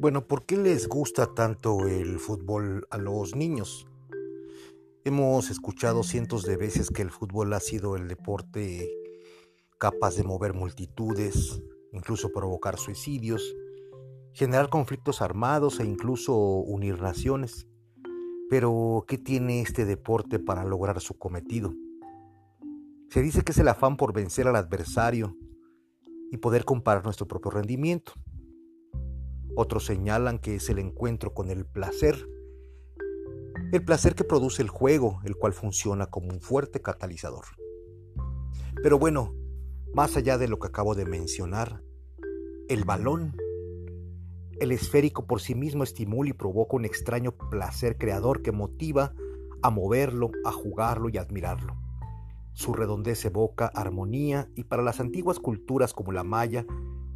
Bueno, ¿por qué les gusta tanto el fútbol a los niños? Hemos escuchado cientos de veces que el fútbol ha sido el deporte capaz de mover multitudes, incluso provocar suicidios, generar conflictos armados e incluso unir naciones. Pero, ¿qué tiene este deporte para lograr su cometido? Se dice que es el afán por vencer al adversario y poder comparar nuestro propio rendimiento. Otros señalan que es el encuentro con el placer, el placer que produce el juego, el cual funciona como un fuerte catalizador. Pero bueno, más allá de lo que acabo de mencionar, el balón, el esférico por sí mismo estimula y provoca un extraño placer creador que motiva a moverlo, a jugarlo y a admirarlo. Su redondez evoca armonía y para las antiguas culturas como la maya,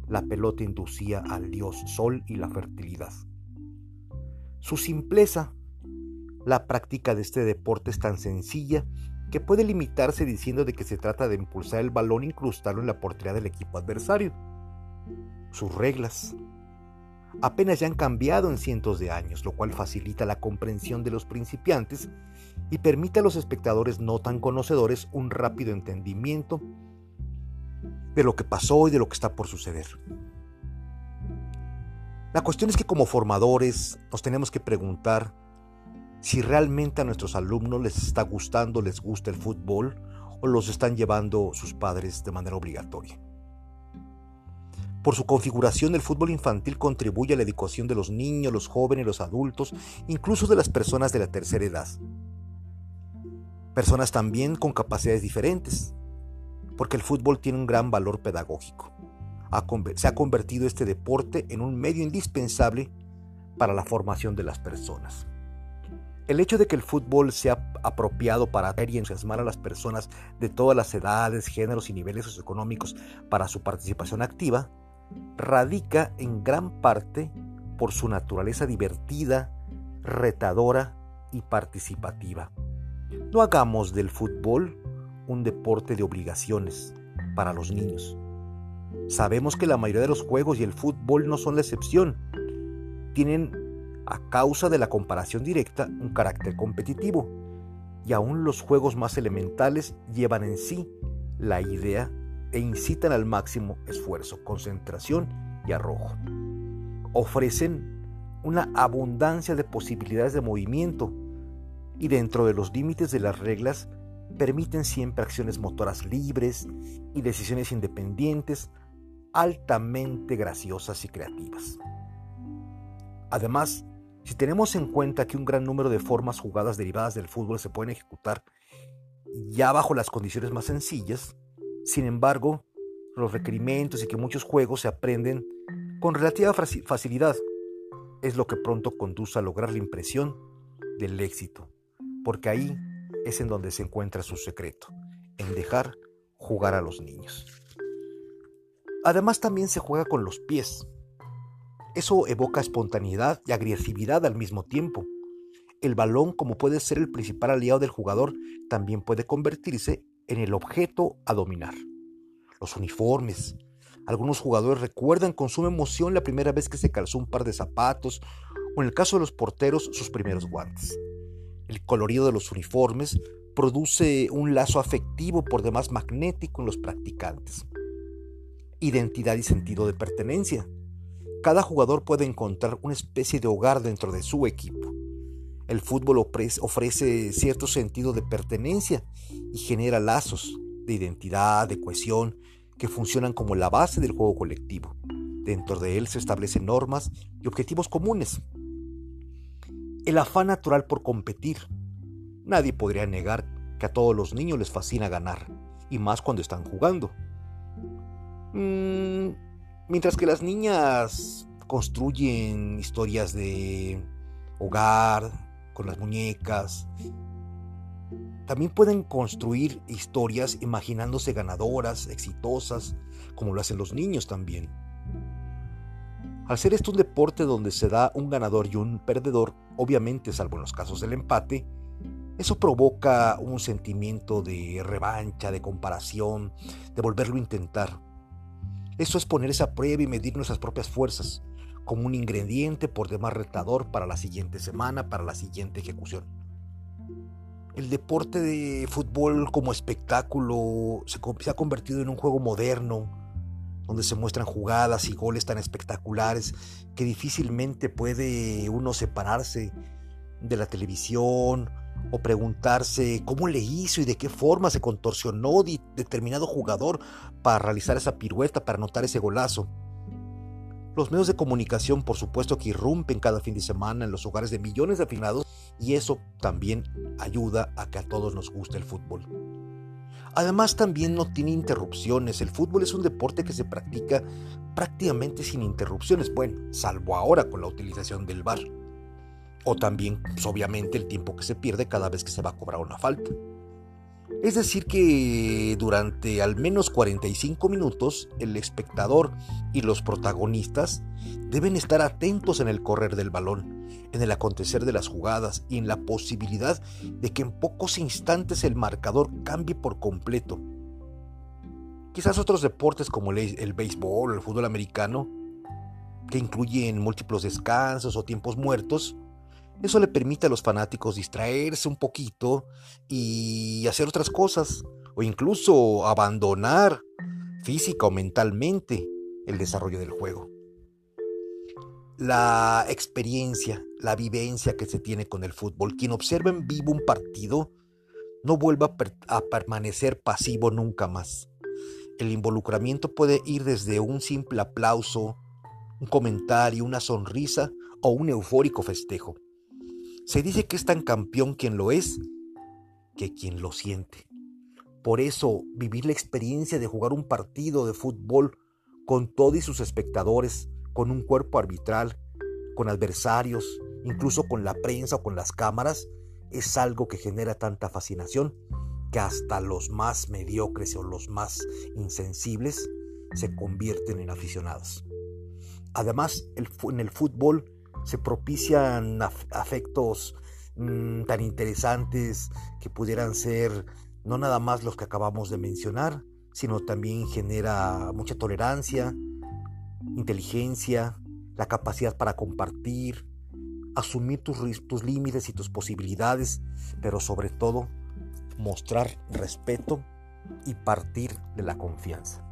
la pelota inducía al dios sol y la fertilidad. Su simpleza, la práctica de este deporte es tan sencilla que puede limitarse diciendo de que se trata de impulsar el balón e incrustarlo en la portería del equipo adversario. Sus reglas apenas ya han cambiado en cientos de años, lo cual facilita la comprensión de los principiantes y permite a los espectadores no tan conocedores un rápido entendimiento de lo que pasó y de lo que está por suceder. La cuestión es que como formadores nos tenemos que preguntar si realmente a nuestros alumnos les está gustando, les gusta el fútbol o los están llevando sus padres de manera obligatoria. Por su configuración, el fútbol infantil contribuye a la educación de los niños, los jóvenes, los adultos, incluso de las personas de la tercera edad. Personas también con capacidades diferentes porque el fútbol tiene un gran valor pedagógico. Se ha convertido este deporte en un medio indispensable para la formación de las personas. El hecho de que el fútbol sea apropiado para atraer y entusiasmar a las personas de todas las edades, géneros y niveles socioeconómicos para su participación activa, radica en gran parte por su naturaleza divertida, retadora y participativa. No hagamos del fútbol un deporte de obligaciones para los niños. Sabemos que la mayoría de los juegos y el fútbol no son la excepción. Tienen, a causa de la comparación directa, un carácter competitivo. Y aún los juegos más elementales llevan en sí la idea e incitan al máximo esfuerzo, concentración y arrojo. Ofrecen una abundancia de posibilidades de movimiento y dentro de los límites de las reglas permiten siempre acciones motoras libres y decisiones independientes altamente graciosas y creativas. Además, si tenemos en cuenta que un gran número de formas jugadas derivadas del fútbol se pueden ejecutar ya bajo las condiciones más sencillas, sin embargo, los requerimientos y que muchos juegos se aprenden con relativa facilidad es lo que pronto conduce a lograr la impresión del éxito, porque ahí es en donde se encuentra su secreto, en dejar jugar a los niños. Además también se juega con los pies. Eso evoca espontaneidad y agresividad al mismo tiempo. El balón, como puede ser el principal aliado del jugador, también puede convertirse en el objeto a dominar. Los uniformes. Algunos jugadores recuerdan con suma emoción la primera vez que se calzó un par de zapatos o en el caso de los porteros sus primeros guantes. El colorido de los uniformes produce un lazo afectivo por demás magnético en los practicantes. Identidad y sentido de pertenencia. Cada jugador puede encontrar una especie de hogar dentro de su equipo. El fútbol ofrece cierto sentido de pertenencia y genera lazos de identidad, de cohesión, que funcionan como la base del juego colectivo. Dentro de él se establecen normas y objetivos comunes, el afán natural por competir. Nadie podría negar que a todos los niños les fascina ganar, y más cuando están jugando. Mm, mientras que las niñas construyen historias de hogar, con las muñecas, también pueden construir historias imaginándose ganadoras, exitosas, como lo hacen los niños también. Al ser esto un deporte donde se da un ganador y un perdedor, obviamente salvo en los casos del empate, eso provoca un sentimiento de revancha, de comparación, de volverlo a intentar. Eso es poner esa prueba y medir nuestras propias fuerzas, como un ingrediente por demás retador para la siguiente semana, para la siguiente ejecución. El deporte de fútbol como espectáculo se, ha convertido en un juego moderno, donde se muestran jugadas y goles tan espectaculares que difícilmente puede uno separarse de la televisión o preguntarse cómo le hizo y de qué forma se contorsionó determinado jugador para realizar esa pirueta, para anotar ese golazo. Los medios de comunicación, por supuesto, que irrumpen cada fin de semana en los hogares de millones de afinados y eso también ayuda a que a todos nos guste el fútbol. Además también no tiene interrupciones. El fútbol es un deporte que se practica prácticamente sin interrupciones, bueno, salvo ahora con la utilización del bar. O también, pues, obviamente, el tiempo que se pierde cada vez que se va a cobrar una falta. Es decir, que durante al menos 45 minutos el espectador y los protagonistas deben estar atentos en el correr del balón, en el acontecer de las jugadas y en la posibilidad de que en pocos instantes el marcador cambie por completo. Quizás otros deportes como el, béisbol o el fútbol americano, que incluyen múltiples descansos o tiempos muertos, eso le permite a los fanáticos distraerse un poquito y hacer otras cosas, o incluso abandonar física o mentalmente el desarrollo del juego. La experiencia, la vivencia que se tiene con el fútbol, quien observa en vivo un partido, no vuelva a permanecer pasivo nunca más. El involucramiento puede ir desde un simple aplauso, un comentario, una sonrisa o un eufórico festejo. Se dice que es tan campeón quien lo es que quien lo siente. Por eso, vivir la experiencia de jugar un partido de fútbol con todos sus espectadores, con un cuerpo arbitral, con adversarios, incluso con la prensa o con las cámaras, es algo que genera tanta fascinación que hasta los más mediocres o los más insensibles se convierten en aficionados. Además, en el fútbol se propician afectos mm, tan interesantes que pudieran ser no nada más los que acabamos de mencionar, sino también genera mucha tolerancia, inteligencia, la capacidad para compartir, asumir tus, tus límites y tus posibilidades, pero sobre todo mostrar respeto y partir de la confianza.